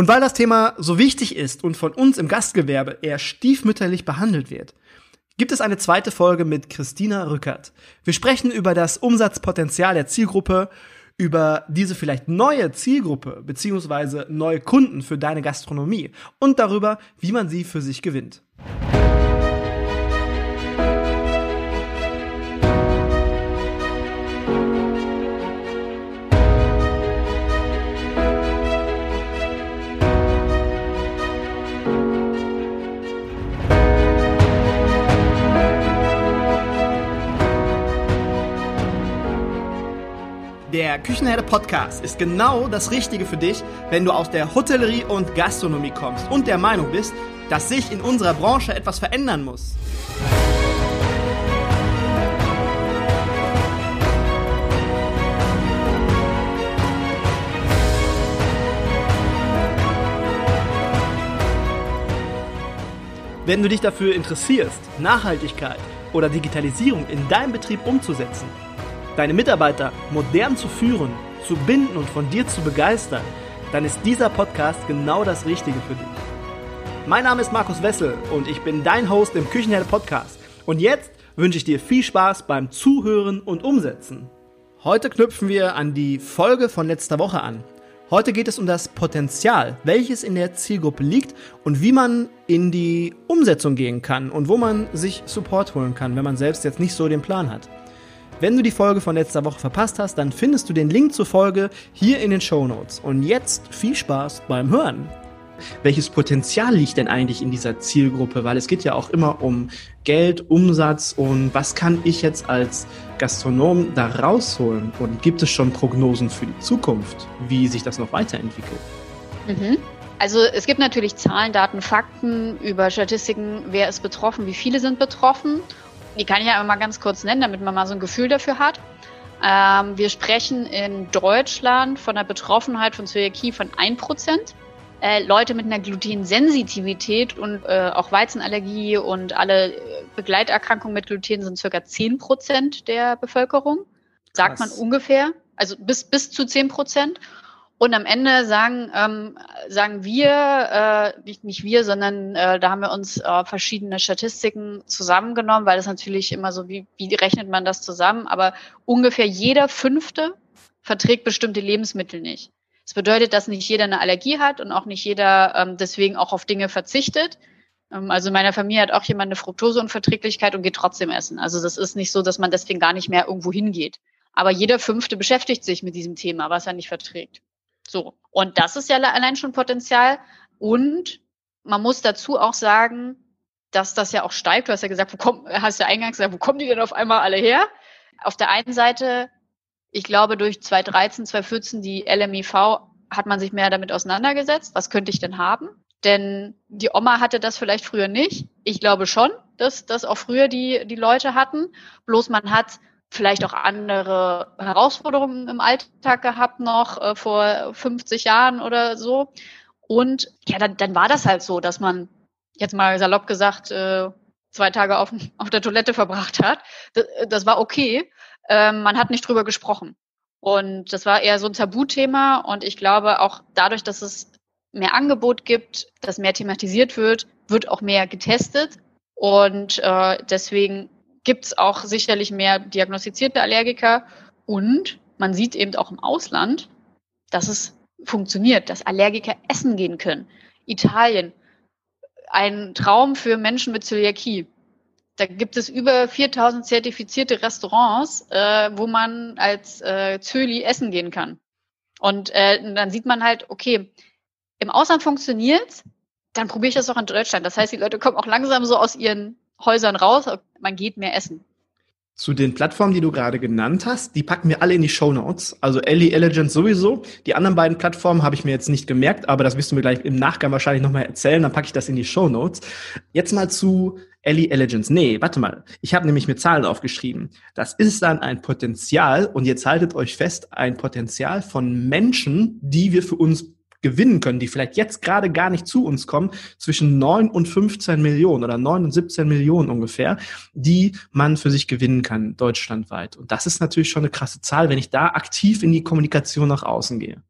Und weil das Thema so wichtig ist und von uns im Gastgewerbe eher stiefmütterlich behandelt wird, gibt es eine zweite Folge mit Christina Rückert. Wir sprechen über das Umsatzpotenzial der Zielgruppe, über diese vielleicht neue Zielgruppe beziehungsweise neue Kunden für deine Gastronomie und darüber, wie man sie für sich gewinnt. Der Küchenherde Podcast ist genau das Richtige für dich, wenn du aus der Hotellerie und Gastronomie kommst und der Meinung bist, dass sich in unserer Branche etwas verändern muss. Wenn du dich dafür interessierst, Nachhaltigkeit oder Digitalisierung in deinem Betrieb umzusetzen, deine Mitarbeiter modern zu führen, zu binden und von dir zu begeistern, dann ist dieser Podcast genau das Richtige für dich. Mein Name ist Markus Wessel und ich bin dein Host im Küchenherde Podcast. Und jetzt wünsche ich dir viel Spaß beim Zuhören und Umsetzen. Heute knüpfen wir an die Folge von letzter Woche an. Heute geht es um das Potenzial, welches in der Zielgruppe liegt und wie man in die Umsetzung gehen kann und wo man sich Support holen kann, wenn man selbst jetzt nicht so den Plan hat. Wenn du die Folge von letzter Woche verpasst hast, dann findest du den Link zur Folge hier in den Show Notes. Und jetzt viel Spaß beim Hören. Welches Potenzial liegt denn eigentlich in dieser Zielgruppe? Weil es geht ja auch immer um Geld, Umsatz und was kann ich jetzt als Gastronom da rausholen? Und gibt es schon Prognosen für die Zukunft, wie sich das noch weiterentwickelt? Mhm. Also es gibt natürlich Zahlen, Daten, Fakten über Statistiken, wer ist betroffen, wie viele sind betroffen die kann ich ja mal ganz kurz nennen, damit man mal so ein Gefühl dafür hat. Ähm, wir sprechen in Deutschland von der Betroffenheit von Zöliakie von 1%. Äh, Leute mit einer Glutensensitivität und äh, auch Weizenallergie und alle äh, Begleiterkrankungen mit Gluten sind circa 10% der Bevölkerung. Sagt Krass. man ungefähr. Also bis, bis zu 10%. Und am Ende sagen, ähm, sagen wir, äh, nicht, nicht wir, sondern äh, da haben wir uns äh, verschiedene Statistiken zusammengenommen, weil das natürlich immer so, wie, wie rechnet man das zusammen? Aber ungefähr jeder Fünfte verträgt bestimmte Lebensmittel nicht. Das bedeutet, dass nicht jeder eine Allergie hat und auch nicht jeder ähm, deswegen auch auf Dinge verzichtet. Ähm, also in meiner Familie hat auch jemand eine Fructoseunverträglichkeit und geht trotzdem essen. Also das ist nicht so, dass man deswegen gar nicht mehr irgendwo hingeht. Aber jeder Fünfte beschäftigt sich mit diesem Thema, was er nicht verträgt. So. Und das ist ja allein schon Potenzial. Und man muss dazu auch sagen, dass das ja auch steigt. Du hast ja gesagt, wo kommt, hast du eingangs gesagt, wo kommen die denn auf einmal alle her? Auf der einen Seite, ich glaube, durch 2013, 2014 die LMIV hat man sich mehr damit auseinandergesetzt. Was könnte ich denn haben? Denn die Oma hatte das vielleicht früher nicht. Ich glaube schon, dass das auch früher die, die Leute hatten. Bloß man hat vielleicht auch andere Herausforderungen im Alltag gehabt noch äh, vor 50 Jahren oder so. Und ja, dann, dann war das halt so, dass man jetzt mal salopp gesagt äh, zwei Tage auf, auf der Toilette verbracht hat. Das, das war okay. Ähm, man hat nicht drüber gesprochen. Und das war eher so ein Tabuthema. Und ich glaube auch dadurch, dass es mehr Angebot gibt, dass mehr thematisiert wird, wird auch mehr getestet. Und äh, deswegen gibt es auch sicherlich mehr diagnostizierte Allergiker und man sieht eben auch im Ausland, dass es funktioniert, dass Allergiker essen gehen können. Italien, ein Traum für Menschen mit Zöliakie. Da gibt es über 4000 zertifizierte Restaurants, äh, wo man als äh, Zöli essen gehen kann. Und äh, dann sieht man halt, okay, im Ausland funktioniert's, dann probiere ich das auch in Deutschland. Das heißt, die Leute kommen auch langsam so aus ihren Häusern raus, man geht mehr essen. Zu den Plattformen, die du gerade genannt hast, die packen wir alle in die Show Notes. Also Ellie Elegant sowieso. Die anderen beiden Plattformen habe ich mir jetzt nicht gemerkt, aber das wirst du mir gleich im Nachgang wahrscheinlich nochmal erzählen. Dann packe ich das in die Show Notes. Jetzt mal zu Ellie Elegance. Nee, warte mal. Ich habe nämlich mit Zahlen aufgeschrieben. Das ist dann ein Potenzial, und jetzt haltet euch fest, ein Potenzial von Menschen, die wir für uns gewinnen können, die vielleicht jetzt gerade gar nicht zu uns kommen, zwischen 9 und 15 Millionen oder 9 und 17 Millionen ungefähr, die man für sich gewinnen kann, deutschlandweit. Und das ist natürlich schon eine krasse Zahl, wenn ich da aktiv in die Kommunikation nach außen gehe.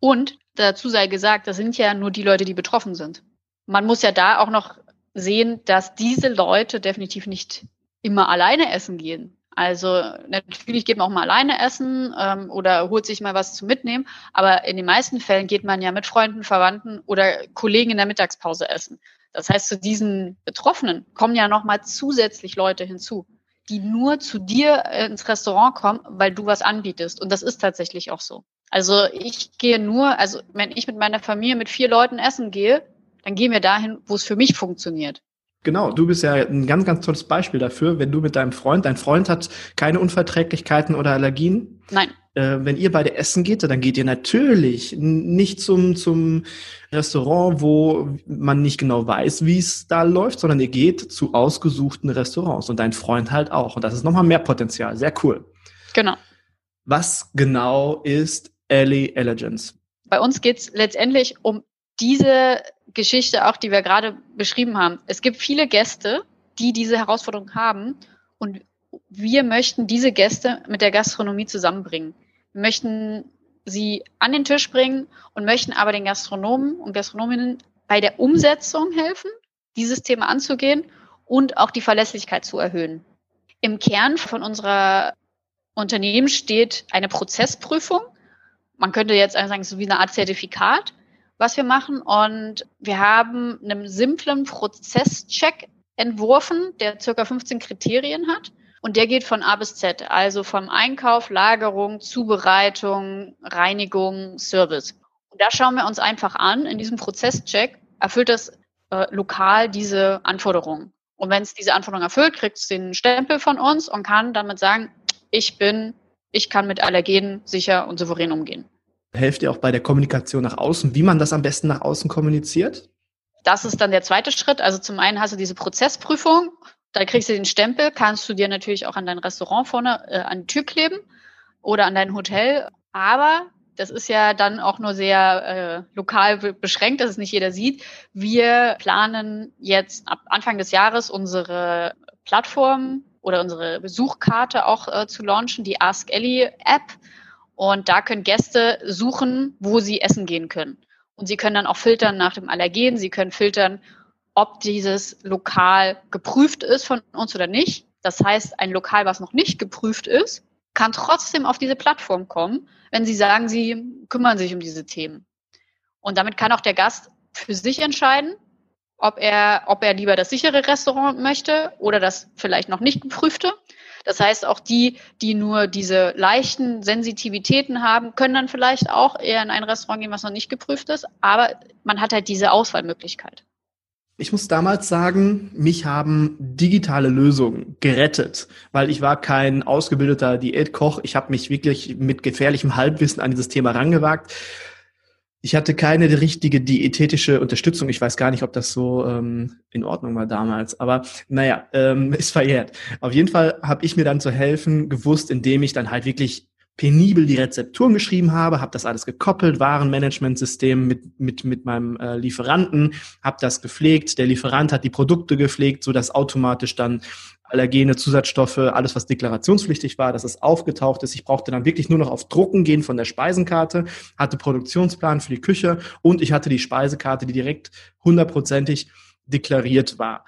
Und dazu sei gesagt, das sind ja nur die Leute, die betroffen sind. Man muss ja da auch noch sehen, dass diese Leute definitiv nicht immer alleine essen gehen. Also natürlich geht man auch mal alleine essen ähm, oder holt sich mal was zu mitnehmen, aber in den meisten Fällen geht man ja mit Freunden, Verwandten oder Kollegen in der Mittagspause essen. Das heißt, zu diesen Betroffenen kommen ja nochmal zusätzlich Leute hinzu, die nur zu dir ins Restaurant kommen, weil du was anbietest. Und das ist tatsächlich auch so. Also ich gehe nur, also wenn ich mit meiner Familie mit vier Leuten essen gehe, dann gehen wir dahin, wo es für mich funktioniert. Genau, du bist ja ein ganz, ganz tolles Beispiel dafür, wenn du mit deinem Freund, dein Freund hat keine Unverträglichkeiten oder Allergien. Nein. Äh, wenn ihr beide essen geht, dann geht ihr natürlich nicht zum, zum Restaurant, wo man nicht genau weiß, wie es da läuft, sondern ihr geht zu ausgesuchten Restaurants und dein Freund halt auch. Und das ist nochmal mehr Potenzial. Sehr cool. Genau. Was genau ist Ellie Elegance? Bei uns geht es letztendlich um diese Geschichte auch, die wir gerade beschrieben haben. Es gibt viele Gäste, die diese Herausforderung haben und wir möchten diese Gäste mit der Gastronomie zusammenbringen. Wir möchten sie an den Tisch bringen und möchten aber den Gastronomen und Gastronominnen bei der Umsetzung helfen, dieses Thema anzugehen und auch die Verlässlichkeit zu erhöhen. Im Kern von unserer Unternehmen steht eine Prozessprüfung. Man könnte jetzt sagen, so wie eine Art Zertifikat, was wir machen. Und wir haben einen simplen Prozesscheck entworfen, der circa 15 Kriterien hat. Und der geht von A bis Z, also vom Einkauf, Lagerung, Zubereitung, Reinigung, Service. Und da schauen wir uns einfach an, in diesem Prozesscheck erfüllt das äh, lokal diese Anforderungen. Und wenn es diese Anforderungen erfüllt, kriegt es den Stempel von uns und kann damit sagen, ich bin, ich kann mit Allergenen sicher und souverän umgehen helft ihr auch bei der Kommunikation nach außen, wie man das am besten nach außen kommuniziert? Das ist dann der zweite Schritt. Also zum einen hast du diese Prozessprüfung, da kriegst du den Stempel, kannst du dir natürlich auch an dein Restaurant vorne äh, an die Tür kleben oder an dein Hotel. Aber das ist ja dann auch nur sehr äh, lokal beschränkt, dass es nicht jeder sieht. Wir planen jetzt ab Anfang des Jahres unsere Plattform oder unsere Besuchkarte auch äh, zu launchen, die Ask Ellie App. Und da können Gäste suchen, wo sie essen gehen können. Und sie können dann auch filtern nach dem Allergen. Sie können filtern, ob dieses Lokal geprüft ist von uns oder nicht. Das heißt, ein Lokal, was noch nicht geprüft ist, kann trotzdem auf diese Plattform kommen, wenn sie sagen, sie kümmern sich um diese Themen. Und damit kann auch der Gast für sich entscheiden, ob er, ob er lieber das sichere Restaurant möchte oder das vielleicht noch nicht geprüfte. Das heißt, auch die, die nur diese leichten Sensitivitäten haben, können dann vielleicht auch eher in ein Restaurant gehen, was noch nicht geprüft ist. Aber man hat halt diese Auswahlmöglichkeit. Ich muss damals sagen, mich haben digitale Lösungen gerettet, weil ich war kein ausgebildeter Diätkoch. Ich habe mich wirklich mit gefährlichem Halbwissen an dieses Thema rangewagt. Ich hatte keine richtige diätetische Unterstützung. Ich weiß gar nicht, ob das so ähm, in Ordnung war damals. Aber naja, ähm, ist verjährt. Auf jeden Fall habe ich mir dann zu helfen gewusst, indem ich dann halt wirklich penibel die Rezepturen geschrieben habe, habe das alles gekoppelt, Warenmanagementsystem mit mit mit meinem äh, Lieferanten, habe das gepflegt, der Lieferant hat die Produkte gepflegt, so dass automatisch dann Allergene, Zusatzstoffe, alles, was deklarationspflichtig war, dass es aufgetaucht ist. Ich brauchte dann wirklich nur noch auf Drucken gehen von der Speisenkarte, hatte Produktionsplan für die Küche und ich hatte die Speisekarte, die direkt hundertprozentig deklariert war.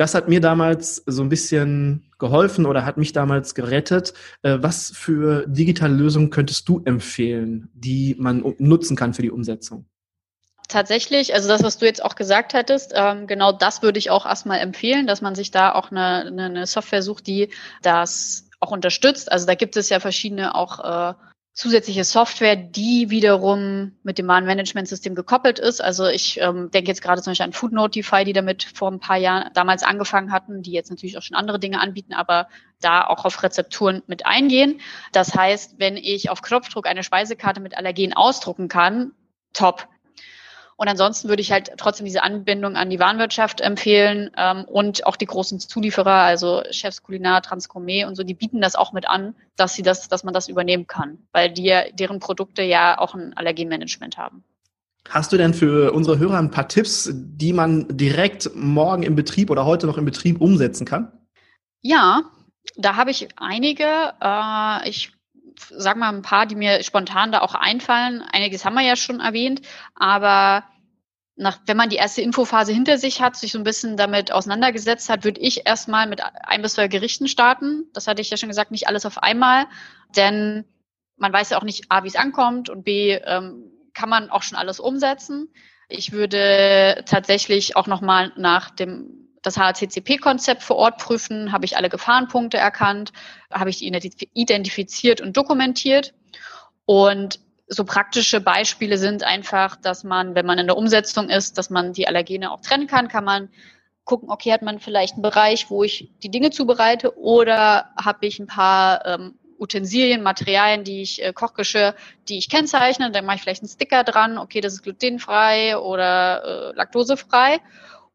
Das hat mir damals so ein bisschen geholfen oder hat mich damals gerettet. Äh, was für digitale Lösungen könntest du empfehlen, die man nutzen kann für die Umsetzung? Tatsächlich, also das, was du jetzt auch gesagt hattest, ähm, genau das würde ich auch erstmal empfehlen, dass man sich da auch eine, eine, Software sucht, die das auch unterstützt. Also da gibt es ja verschiedene auch äh, zusätzliche Software, die wiederum mit dem Warenmanagementsystem gekoppelt ist. Also ich ähm, denke jetzt gerade zum Beispiel an Food Notify, die damit vor ein paar Jahren damals angefangen hatten, die jetzt natürlich auch schon andere Dinge anbieten, aber da auch auf Rezepturen mit eingehen. Das heißt, wenn ich auf Knopfdruck eine Speisekarte mit Allergen ausdrucken kann, top. Und ansonsten würde ich halt trotzdem diese Anbindung an die Warenwirtschaft empfehlen ähm, und auch die großen Zulieferer, also Chefs Kulinar, Transgourmet und so, die bieten das auch mit an, dass sie das, dass man das übernehmen kann, weil die, deren Produkte ja auch ein Allergenmanagement haben. Hast du denn für unsere Hörer ein paar Tipps, die man direkt morgen im Betrieb oder heute noch im Betrieb umsetzen kann? Ja, da habe ich einige. Äh, ich sag mal ein paar, die mir spontan da auch einfallen. Einiges haben wir ja schon erwähnt, aber nach, wenn man die erste Infophase hinter sich hat, sich so ein bisschen damit auseinandergesetzt hat, würde ich erstmal mit ein bis zwei Gerichten starten. Das hatte ich ja schon gesagt, nicht alles auf einmal, denn man weiß ja auch nicht, A, wie es ankommt und B, ähm, kann man auch schon alles umsetzen. Ich würde tatsächlich auch nochmal nach dem das HACCP-Konzept vor Ort prüfen, habe ich alle Gefahrenpunkte erkannt, habe ich die identifiziert und dokumentiert. Und so praktische Beispiele sind einfach, dass man, wenn man in der Umsetzung ist, dass man die Allergene auch trennen kann, kann man gucken, okay, hat man vielleicht einen Bereich, wo ich die Dinge zubereite oder habe ich ein paar ähm, Utensilien, Materialien, die ich, äh, Kochgeschirr, die ich kennzeichne, dann mache ich vielleicht einen Sticker dran, okay, das ist glutenfrei oder äh, laktosefrei.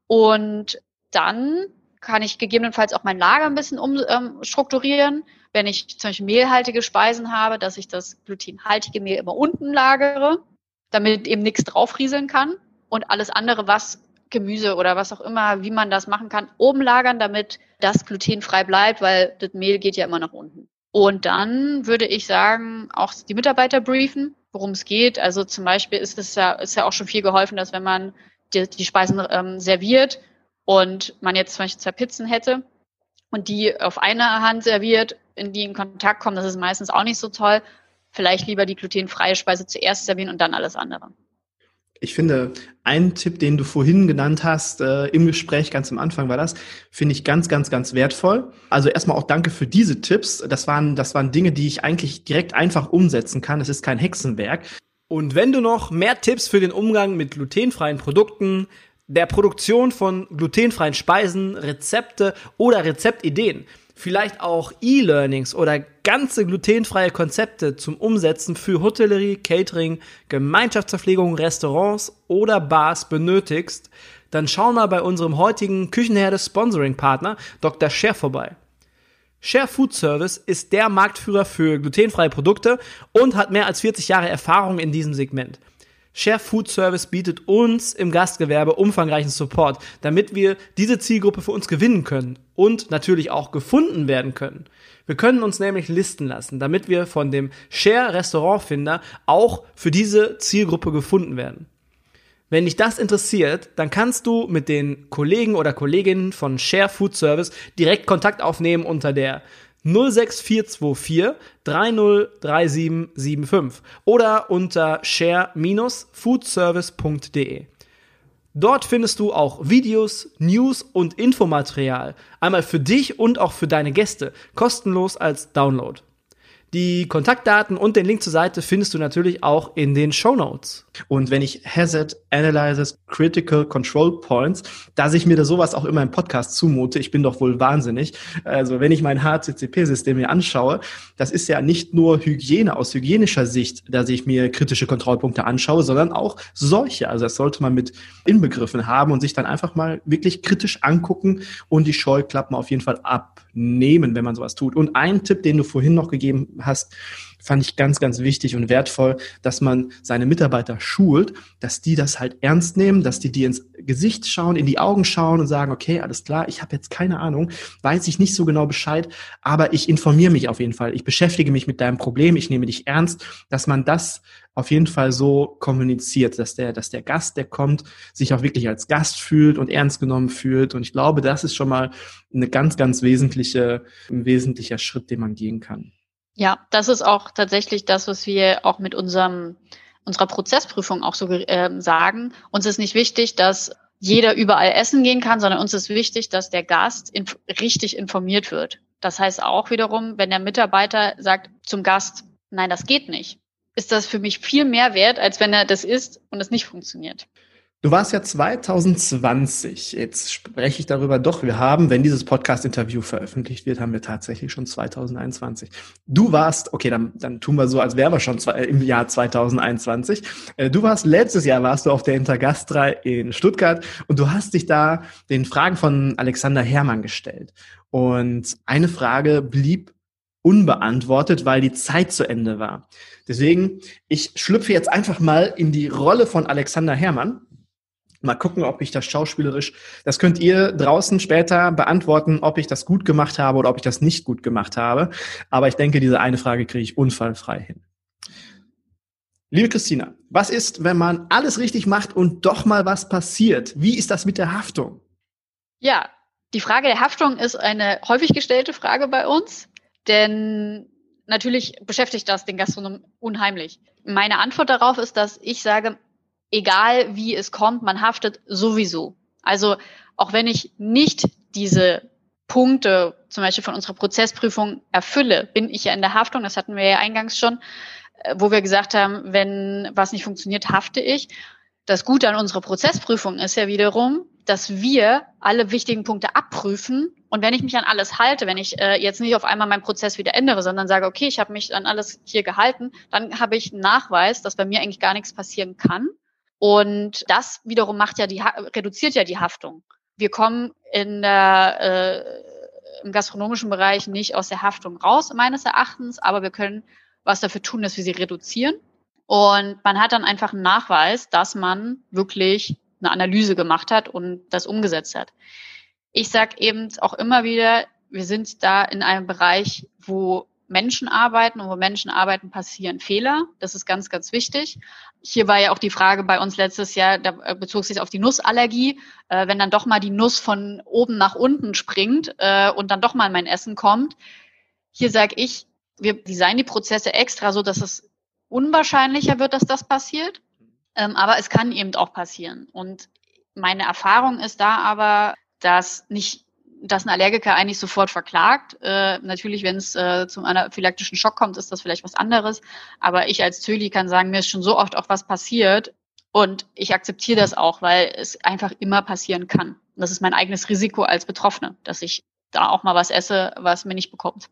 Und dann kann ich gegebenenfalls auch mein Lager ein bisschen umstrukturieren. Ähm, wenn ich zum Beispiel mehlhaltige Speisen habe, dass ich das glutenhaltige Mehl immer unten lagere, damit eben nichts draufrieseln kann und alles andere, was Gemüse oder was auch immer, wie man das machen kann, oben lagern, damit das glutenfrei bleibt, weil das Mehl geht ja immer nach unten. Und dann würde ich sagen, auch die Mitarbeiter briefen, worum es geht. Also zum Beispiel ist es ja, ist ja auch schon viel geholfen, dass wenn man die, die Speisen ähm, serviert, und man jetzt zum Beispiel zwei Pizzen hätte und die auf einer Hand serviert, in die in Kontakt kommen, das ist meistens auch nicht so toll. Vielleicht lieber die glutenfreie Speise zuerst servieren und dann alles andere. Ich finde, ein Tipp, den du vorhin genannt hast, äh, im Gespräch ganz am Anfang war das, finde ich ganz, ganz, ganz wertvoll. Also erstmal auch danke für diese Tipps. Das waren, das waren Dinge, die ich eigentlich direkt einfach umsetzen kann. Es ist kein Hexenwerk. Und wenn du noch mehr Tipps für den Umgang mit glutenfreien Produkten, der Produktion von glutenfreien Speisen, Rezepte oder Rezeptideen. Vielleicht auch E-Learnings oder ganze glutenfreie Konzepte zum Umsetzen für Hotellerie, Catering, Gemeinschaftsverpflegung, Restaurants oder Bars benötigst, dann schau mal bei unserem heutigen Küchenherde Sponsoring Partner Dr. Scher vorbei. Share Food Service ist der Marktführer für glutenfreie Produkte und hat mehr als 40 Jahre Erfahrung in diesem Segment. Share Food Service bietet uns im Gastgewerbe umfangreichen Support, damit wir diese Zielgruppe für uns gewinnen können und natürlich auch gefunden werden können. Wir können uns nämlich listen lassen, damit wir von dem Share Restaurantfinder auch für diese Zielgruppe gefunden werden. Wenn dich das interessiert, dann kannst du mit den Kollegen oder Kolleginnen von Share Food Service direkt Kontakt aufnehmen unter der 06424 303775 oder unter share-foodservice.de. Dort findest du auch Videos, News und Infomaterial, einmal für dich und auch für deine Gäste, kostenlos als Download. Die Kontaktdaten und den Link zur Seite findest du natürlich auch in den Show Notes. Und wenn ich Hazard Analyzes Critical Control Points, dass ich mir da sowas auch immer im Podcast zumute, ich bin doch wohl wahnsinnig. Also wenn ich mein HCCP-System mir anschaue, das ist ja nicht nur Hygiene aus hygienischer Sicht, dass ich mir kritische Kontrollpunkte anschaue, sondern auch solche. Also das sollte man mit inbegriffen haben und sich dann einfach mal wirklich kritisch angucken und die Scheuklappen auf jeden Fall abnehmen, wenn man sowas tut. Und ein Tipp, den du vorhin noch gegeben hast, fand ich ganz, ganz wichtig und wertvoll, dass man seine Mitarbeiter schult, dass die das halt ernst nehmen, dass die dir ins Gesicht schauen, in die Augen schauen und sagen, okay, alles klar, ich habe jetzt keine Ahnung, weiß ich nicht so genau Bescheid, aber ich informiere mich auf jeden Fall. Ich beschäftige mich mit deinem Problem, ich nehme dich ernst, dass man das auf jeden Fall so kommuniziert, dass der, dass der Gast, der kommt, sich auch wirklich als Gast fühlt und ernst genommen fühlt. Und ich glaube, das ist schon mal eine ganz, ganz wesentliche, ein wesentlicher Schritt, den man gehen kann. Ja, das ist auch tatsächlich das, was wir auch mit unserem, unserer Prozessprüfung auch so äh, sagen. Uns ist nicht wichtig, dass jeder überall essen gehen kann, sondern uns ist wichtig, dass der Gast inf richtig informiert wird. Das heißt auch wiederum, wenn der Mitarbeiter sagt zum Gast, nein, das geht nicht, ist das für mich viel mehr wert, als wenn er das isst und es nicht funktioniert. Du warst ja 2020. Jetzt spreche ich darüber doch. Wir haben, wenn dieses Podcast-Interview veröffentlicht wird, haben wir tatsächlich schon 2021. Du warst, okay, dann, dann tun wir so, als wären wir schon im Jahr 2021. Äh, du warst letztes Jahr warst du auf der Intergastra in Stuttgart und du hast dich da den Fragen von Alexander Herrmann gestellt. Und eine Frage blieb unbeantwortet, weil die Zeit zu Ende war. Deswegen, ich schlüpfe jetzt einfach mal in die Rolle von Alexander Herrmann Mal gucken, ob ich das schauspielerisch, das könnt ihr draußen später beantworten, ob ich das gut gemacht habe oder ob ich das nicht gut gemacht habe. Aber ich denke, diese eine Frage kriege ich unfallfrei hin. Liebe Christina, was ist, wenn man alles richtig macht und doch mal was passiert? Wie ist das mit der Haftung? Ja, die Frage der Haftung ist eine häufig gestellte Frage bei uns, denn natürlich beschäftigt das den Gastronom unheimlich. Meine Antwort darauf ist, dass ich sage, egal wie es kommt, man haftet sowieso. Also auch wenn ich nicht diese Punkte zum Beispiel von unserer Prozessprüfung erfülle, bin ich ja in der Haftung, das hatten wir ja eingangs schon, äh, wo wir gesagt haben, wenn was nicht funktioniert, hafte ich. Das Gute an unserer Prozessprüfung ist ja wiederum, dass wir alle wichtigen Punkte abprüfen. Und wenn ich mich an alles halte, wenn ich äh, jetzt nicht auf einmal meinen Prozess wieder ändere, sondern sage, okay, ich habe mich an alles hier gehalten, dann habe ich einen Nachweis, dass bei mir eigentlich gar nichts passieren kann. Und das wiederum macht ja die, reduziert ja die Haftung. Wir kommen in der, äh, im gastronomischen Bereich nicht aus der Haftung raus, meines Erachtens, aber wir können was dafür tun, dass wir sie reduzieren. Und man hat dann einfach einen Nachweis, dass man wirklich eine Analyse gemacht hat und das umgesetzt hat. Ich sage eben auch immer wieder, wir sind da in einem Bereich, wo Menschen arbeiten und wo Menschen arbeiten, passieren Fehler. Das ist ganz, ganz wichtig. Hier war ja auch die Frage bei uns letztes Jahr, da äh, bezog sich auf die Nussallergie. Äh, wenn dann doch mal die Nuss von oben nach unten springt äh, und dann doch mal mein Essen kommt. Hier sage ich, wir designen die Prozesse extra so, dass es unwahrscheinlicher wird, dass das passiert. Ähm, aber es kann eben auch passieren. Und meine Erfahrung ist da aber, dass nicht dass ein Allergiker eigentlich sofort verklagt. Äh, natürlich, wenn es äh, zum anaphylaktischen Schock kommt, ist das vielleicht was anderes. Aber ich als Zöli kann sagen, mir ist schon so oft auch was passiert. Und ich akzeptiere das auch, weil es einfach immer passieren kann. Und das ist mein eigenes Risiko als Betroffene, dass ich da auch mal was esse, was mir nicht bekommt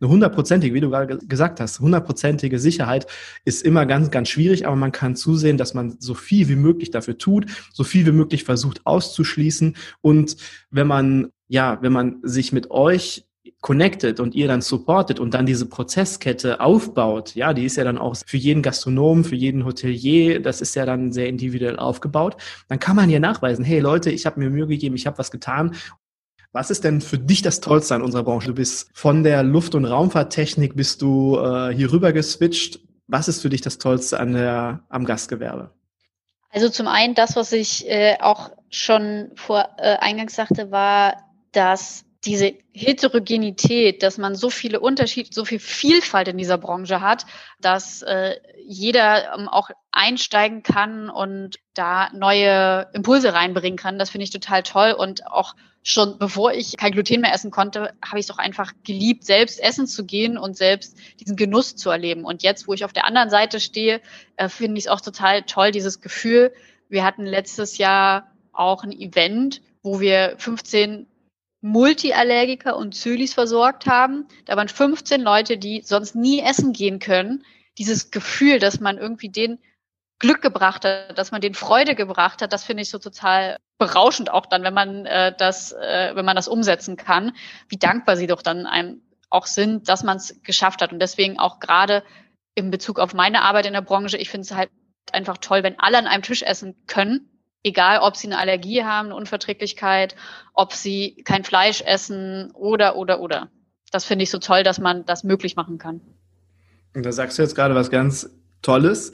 eine hundertprozentige, wie du gerade gesagt hast, hundertprozentige Sicherheit ist immer ganz, ganz schwierig, aber man kann zusehen, dass man so viel wie möglich dafür tut, so viel wie möglich versucht auszuschließen. Und wenn man, ja, wenn man sich mit euch connected und ihr dann supportet und dann diese Prozesskette aufbaut, ja, die ist ja dann auch für jeden Gastronom, für jeden Hotelier, das ist ja dann sehr individuell aufgebaut, dann kann man ja nachweisen, hey Leute, ich habe mir Mühe gegeben, ich habe was getan was ist denn für dich das Tollste an unserer Branche? Du bist von der Luft- und Raumfahrttechnik bist du äh, hier rüber geswitcht. Was ist für dich das Tollste an der, am Gastgewerbe? Also zum einen das, was ich äh, auch schon vor äh, eingangs sagte, war, dass diese Heterogenität, dass man so viele Unterschiede, so viel Vielfalt in dieser Branche hat, dass äh, jeder ähm, auch einsteigen kann und da neue Impulse reinbringen kann. Das finde ich total toll und auch schon bevor ich kein Gluten mehr essen konnte, habe ich es auch einfach geliebt, selbst essen zu gehen und selbst diesen Genuss zu erleben. Und jetzt, wo ich auf der anderen Seite stehe, äh, finde ich es auch total toll, dieses Gefühl. Wir hatten letztes Jahr auch ein Event, wo wir 15 Multiallergiker und Zölis versorgt haben. Da waren 15 Leute, die sonst nie essen gehen können. Dieses Gefühl, dass man irgendwie den Glück gebracht hat, dass man den Freude gebracht hat, das finde ich so total berauschend auch dann, wenn man äh, das, äh, wenn man das umsetzen kann, wie dankbar sie doch dann einem auch sind, dass man es geschafft hat. Und deswegen auch gerade in Bezug auf meine Arbeit in der Branche, ich finde es halt einfach toll, wenn alle an einem Tisch essen können egal ob sie eine Allergie haben, eine Unverträglichkeit, ob sie kein Fleisch essen oder, oder, oder. Das finde ich so toll, dass man das möglich machen kann. Und da sagst du jetzt gerade was ganz Tolles.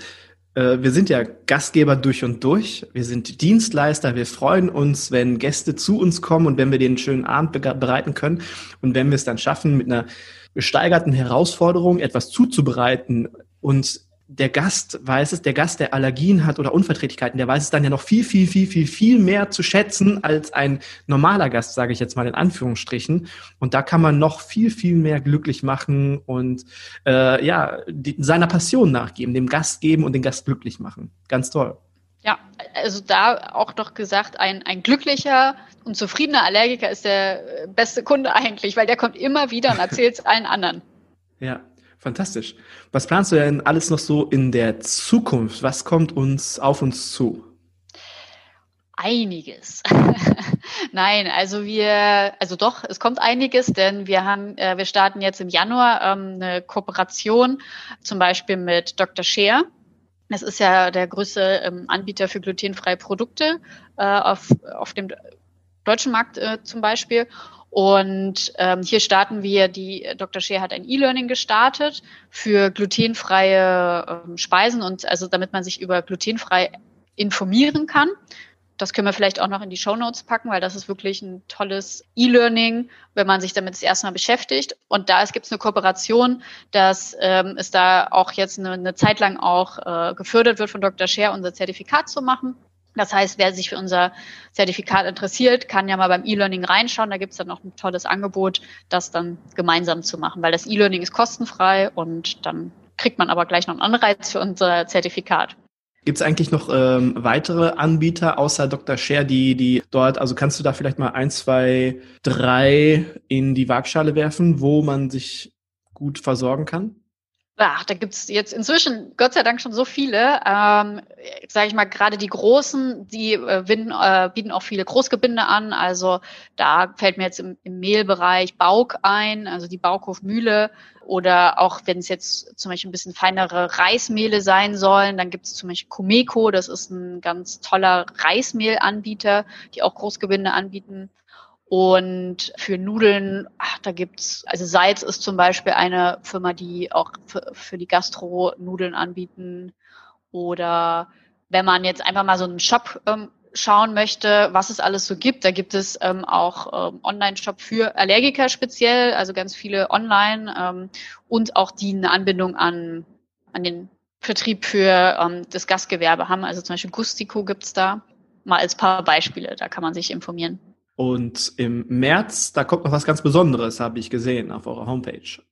Äh, wir sind ja Gastgeber durch und durch. Wir sind Dienstleister. Wir freuen uns, wenn Gäste zu uns kommen und wenn wir den schönen Abend bereiten können. Und wenn wir es dann schaffen, mit einer gesteigerten Herausforderung etwas zuzubereiten und der Gast weiß es, der Gast, der Allergien hat oder Unverträglichkeiten, der weiß es dann ja noch viel, viel, viel, viel, viel mehr zu schätzen als ein normaler Gast, sage ich jetzt mal in Anführungsstrichen. Und da kann man noch viel, viel mehr glücklich machen und äh, ja, die, seiner Passion nachgeben, dem Gast geben und den Gast glücklich machen. Ganz toll. Ja, also da auch noch gesagt, ein, ein glücklicher und zufriedener Allergiker ist der beste Kunde eigentlich, weil der kommt immer wieder und erzählt es allen anderen. Ja, Fantastisch. Was planst du denn alles noch so in der Zukunft? Was kommt uns auf uns zu? Einiges. Nein, also wir, also doch, es kommt einiges, denn wir haben, äh, wir starten jetzt im Januar ähm, eine Kooperation, zum Beispiel mit Dr. Scheer. Das ist ja der größte ähm, Anbieter für glutenfreie Produkte äh, auf, auf dem deutschen Markt äh, zum Beispiel. Und ähm, hier starten wir, die Dr. Scheer hat ein E-Learning gestartet für glutenfreie ähm, Speisen und also damit man sich über glutenfrei informieren kann. Das können wir vielleicht auch noch in die Show Notes packen, weil das ist wirklich ein tolles E-Learning, wenn man sich damit das erste Mal beschäftigt. Und da gibt es eine Kooperation, dass ähm, es da auch jetzt eine, eine Zeit lang auch äh, gefördert wird von Dr. Scher, unser Zertifikat zu machen. Das heißt, wer sich für unser Zertifikat interessiert, kann ja mal beim E-Learning reinschauen. Da gibt es dann noch ein tolles Angebot, das dann gemeinsam zu machen, weil das E-Learning ist kostenfrei und dann kriegt man aber gleich noch einen Anreiz für unser Zertifikat. Gibt es eigentlich noch ähm, weitere Anbieter außer Dr. Share, die, die dort, also kannst du da vielleicht mal ein, zwei, drei in die Waagschale werfen, wo man sich gut versorgen kann? Ach, da gibt's jetzt inzwischen Gott sei Dank schon so viele. Ähm, Sage ich mal, gerade die Großen, die äh, binden, äh, bieten auch viele Großgebinde an. Also da fällt mir jetzt im, im Mehlbereich Bauk ein, also die Baukhofmühle. Oder auch wenn es jetzt zum Beispiel ein bisschen feinere Reismehle sein sollen, dann gibt es zum Beispiel Kumeko, das ist ein ganz toller Reismehlanbieter, die auch Großgebinde anbieten. Und für Nudeln, ach, da gibt's, also Salz ist zum Beispiel eine Firma, die auch für, für die Gastro Nudeln anbieten. Oder wenn man jetzt einfach mal so einen Shop ähm, schauen möchte, was es alles so gibt, da gibt es ähm, auch ähm, Online-Shop für Allergiker speziell, also ganz viele online ähm, und auch die eine Anbindung an, an den Vertrieb für ähm, das Gastgewerbe haben. Also zum Beispiel Gustico gibt's da. Mal als paar Beispiele, da kann man sich informieren. Und im März, da kommt noch was ganz Besonderes, habe ich gesehen auf eurer Homepage.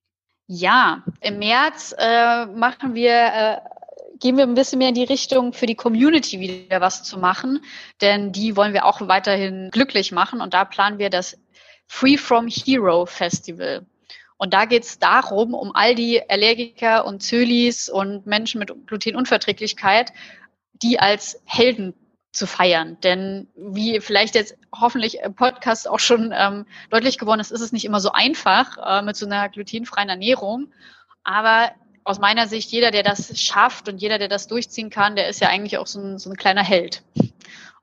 Ja, im März äh, machen wir, äh, gehen wir ein bisschen mehr in die Richtung, für die Community wieder was zu machen, denn die wollen wir auch weiterhin glücklich machen und da planen wir das Free from Hero Festival. Und da geht es darum, um all die Allergiker und Zölis und Menschen mit Glutenunverträglichkeit, die als Helden zu feiern. Denn wie vielleicht jetzt hoffentlich im Podcast auch schon ähm, deutlich geworden ist, ist es nicht immer so einfach äh, mit so einer glutenfreien Ernährung. Aber aus meiner Sicht, jeder, der das schafft und jeder, der das durchziehen kann, der ist ja eigentlich auch so ein, so ein kleiner Held.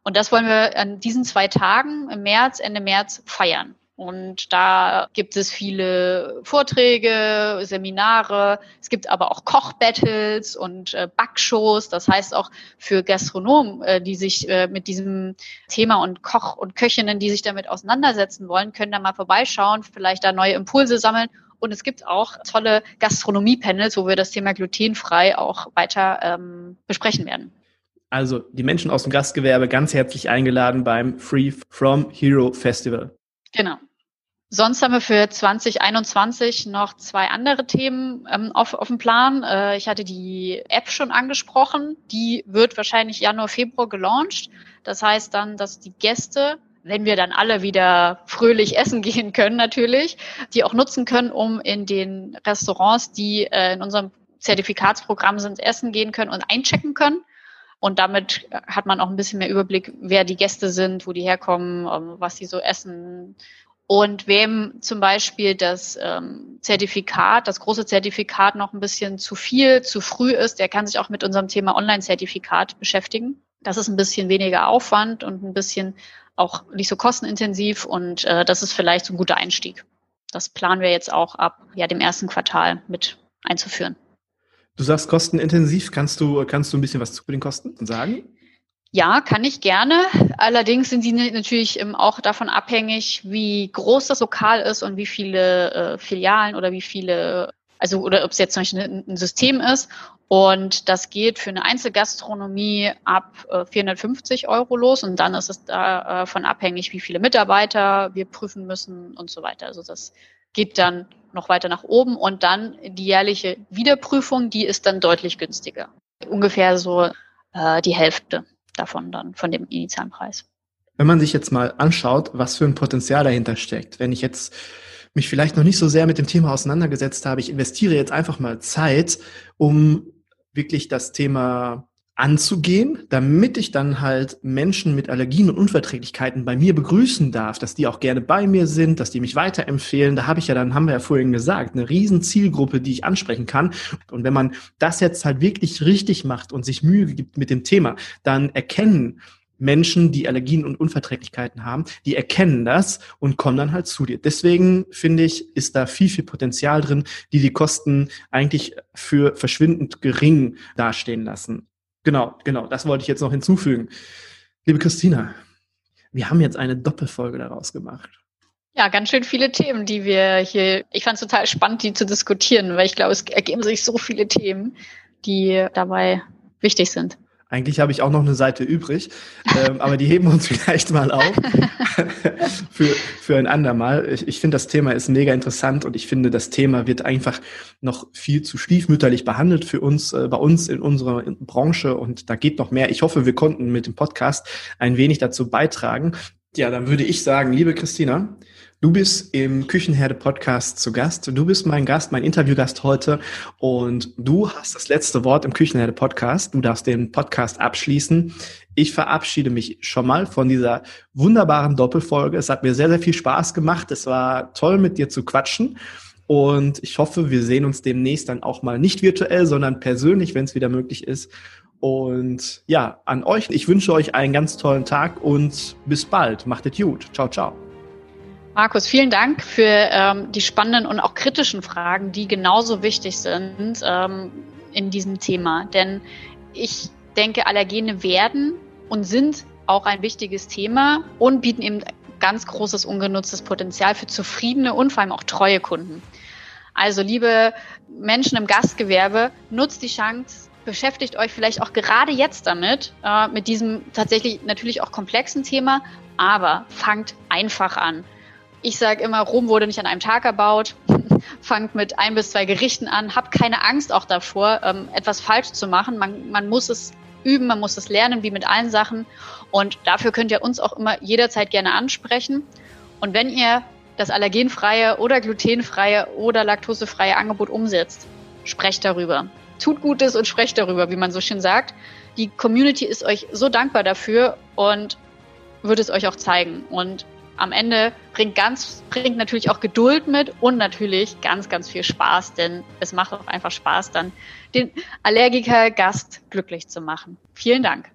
Und das wollen wir an diesen zwei Tagen im März, Ende März feiern. Und da gibt es viele Vorträge, Seminare. Es gibt aber auch Kochbattles und äh, Backshows. Das heißt auch für Gastronomen, äh, die sich äh, mit diesem Thema und Koch und Köchinnen, die sich damit auseinandersetzen wollen, können da mal vorbeischauen, vielleicht da neue Impulse sammeln. Und es gibt auch tolle Gastronomie-Panels, wo wir das Thema glutenfrei auch weiter ähm, besprechen werden. Also die Menschen aus dem Gastgewerbe ganz herzlich eingeladen beim Free From Hero Festival. Genau. Sonst haben wir für 2021 noch zwei andere Themen ähm, auf, auf dem Plan. Äh, ich hatte die App schon angesprochen. Die wird wahrscheinlich Januar, Februar gelauncht. Das heißt dann, dass die Gäste, wenn wir dann alle wieder fröhlich essen gehen können natürlich, die auch nutzen können, um in den Restaurants, die äh, in unserem Zertifikatsprogramm sind, essen gehen können und einchecken können. Und damit hat man auch ein bisschen mehr Überblick, wer die Gäste sind, wo die herkommen, ähm, was sie so essen und wem zum Beispiel das ähm, Zertifikat, das große Zertifikat noch ein bisschen zu viel, zu früh ist, der kann sich auch mit unserem Thema Online-Zertifikat beschäftigen. Das ist ein bisschen weniger Aufwand und ein bisschen auch nicht so kostenintensiv und äh, das ist vielleicht so ein guter Einstieg. Das planen wir jetzt auch ab ja, dem ersten Quartal mit einzuführen. Du sagst kostenintensiv. Kannst du, kannst du ein bisschen was zu den Kosten sagen? Ja, kann ich gerne. Allerdings sind sie natürlich ähm, auch davon abhängig, wie groß das Lokal ist und wie viele äh, Filialen oder wie viele, also oder ob es jetzt zum Beispiel ein, System ist. Und das geht für eine Einzelgastronomie ab äh, 450 Euro los und dann ist es davon äh, abhängig, wie viele Mitarbeiter wir prüfen müssen und so weiter. Also das geht dann noch weiter nach oben und dann die jährliche Wiederprüfung, die ist dann deutlich günstiger. Ungefähr so äh, die Hälfte davon dann, von dem initialen Preis. Wenn man sich jetzt mal anschaut, was für ein Potenzial dahinter steckt, wenn ich jetzt mich vielleicht noch nicht so sehr mit dem Thema auseinandergesetzt habe, ich investiere jetzt einfach mal Zeit, um wirklich das Thema anzugehen, damit ich dann halt Menschen mit Allergien und Unverträglichkeiten bei mir begrüßen darf, dass die auch gerne bei mir sind, dass die mich weiterempfehlen. Da habe ich ja dann, haben wir ja vorhin gesagt, eine riesen Zielgruppe, die ich ansprechen kann. Und wenn man das jetzt halt wirklich richtig macht und sich Mühe gibt mit dem Thema, dann erkennen Menschen, die Allergien und Unverträglichkeiten haben, die erkennen das und kommen dann halt zu dir. Deswegen finde ich, ist da viel, viel Potenzial drin, die die Kosten eigentlich für verschwindend gering dastehen lassen. Genau, genau, das wollte ich jetzt noch hinzufügen. Liebe Christina, wir haben jetzt eine Doppelfolge daraus gemacht. Ja, ganz schön viele Themen, die wir hier, ich fand es total spannend, die zu diskutieren, weil ich glaube, es ergeben sich so viele Themen, die dabei wichtig sind. Eigentlich habe ich auch noch eine Seite übrig, ähm, aber die heben wir uns vielleicht mal auf für, für ein andermal. Ich, ich finde, das Thema ist mega interessant und ich finde, das Thema wird einfach noch viel zu stiefmütterlich behandelt für uns, äh, bei uns in unserer Branche und da geht noch mehr. Ich hoffe, wir konnten mit dem Podcast ein wenig dazu beitragen. Ja, dann würde ich sagen, liebe Christina, Du bist im Küchenherde Podcast zu Gast. Du bist mein Gast, mein Interviewgast heute und du hast das letzte Wort im Küchenherde Podcast. Du darfst den Podcast abschließen. Ich verabschiede mich schon mal von dieser wunderbaren Doppelfolge. Es hat mir sehr, sehr viel Spaß gemacht. Es war toll, mit dir zu quatschen. Und ich hoffe, wir sehen uns demnächst dann auch mal nicht virtuell, sondern persönlich, wenn es wieder möglich ist. Und ja, an euch, ich wünsche euch einen ganz tollen Tag und bis bald. Macht es gut. Ciao, ciao. Markus, vielen Dank für ähm, die spannenden und auch kritischen Fragen, die genauso wichtig sind ähm, in diesem Thema. Denn ich denke, Allergene werden und sind auch ein wichtiges Thema und bieten eben ganz großes ungenutztes Potenzial für zufriedene und vor allem auch treue Kunden. Also liebe Menschen im Gastgewerbe, nutzt die Chance, beschäftigt euch vielleicht auch gerade jetzt damit, äh, mit diesem tatsächlich natürlich auch komplexen Thema, aber fangt einfach an. Ich sage immer, Rom wurde nicht an einem Tag erbaut. Fangt mit ein bis zwei Gerichten an. Habt keine Angst auch davor, ähm, etwas falsch zu machen. Man, man muss es üben, man muss es lernen, wie mit allen Sachen. Und dafür könnt ihr uns auch immer jederzeit gerne ansprechen. Und wenn ihr das allergenfreie oder glutenfreie oder laktosefreie Angebot umsetzt, sprecht darüber. Tut Gutes und sprecht darüber, wie man so schön sagt. Die Community ist euch so dankbar dafür und wird es euch auch zeigen. Und am Ende bringt ganz, bringt natürlich auch Geduld mit und natürlich ganz, ganz viel Spaß, denn es macht auch einfach Spaß, dann den Allergiker-Gast glücklich zu machen. Vielen Dank.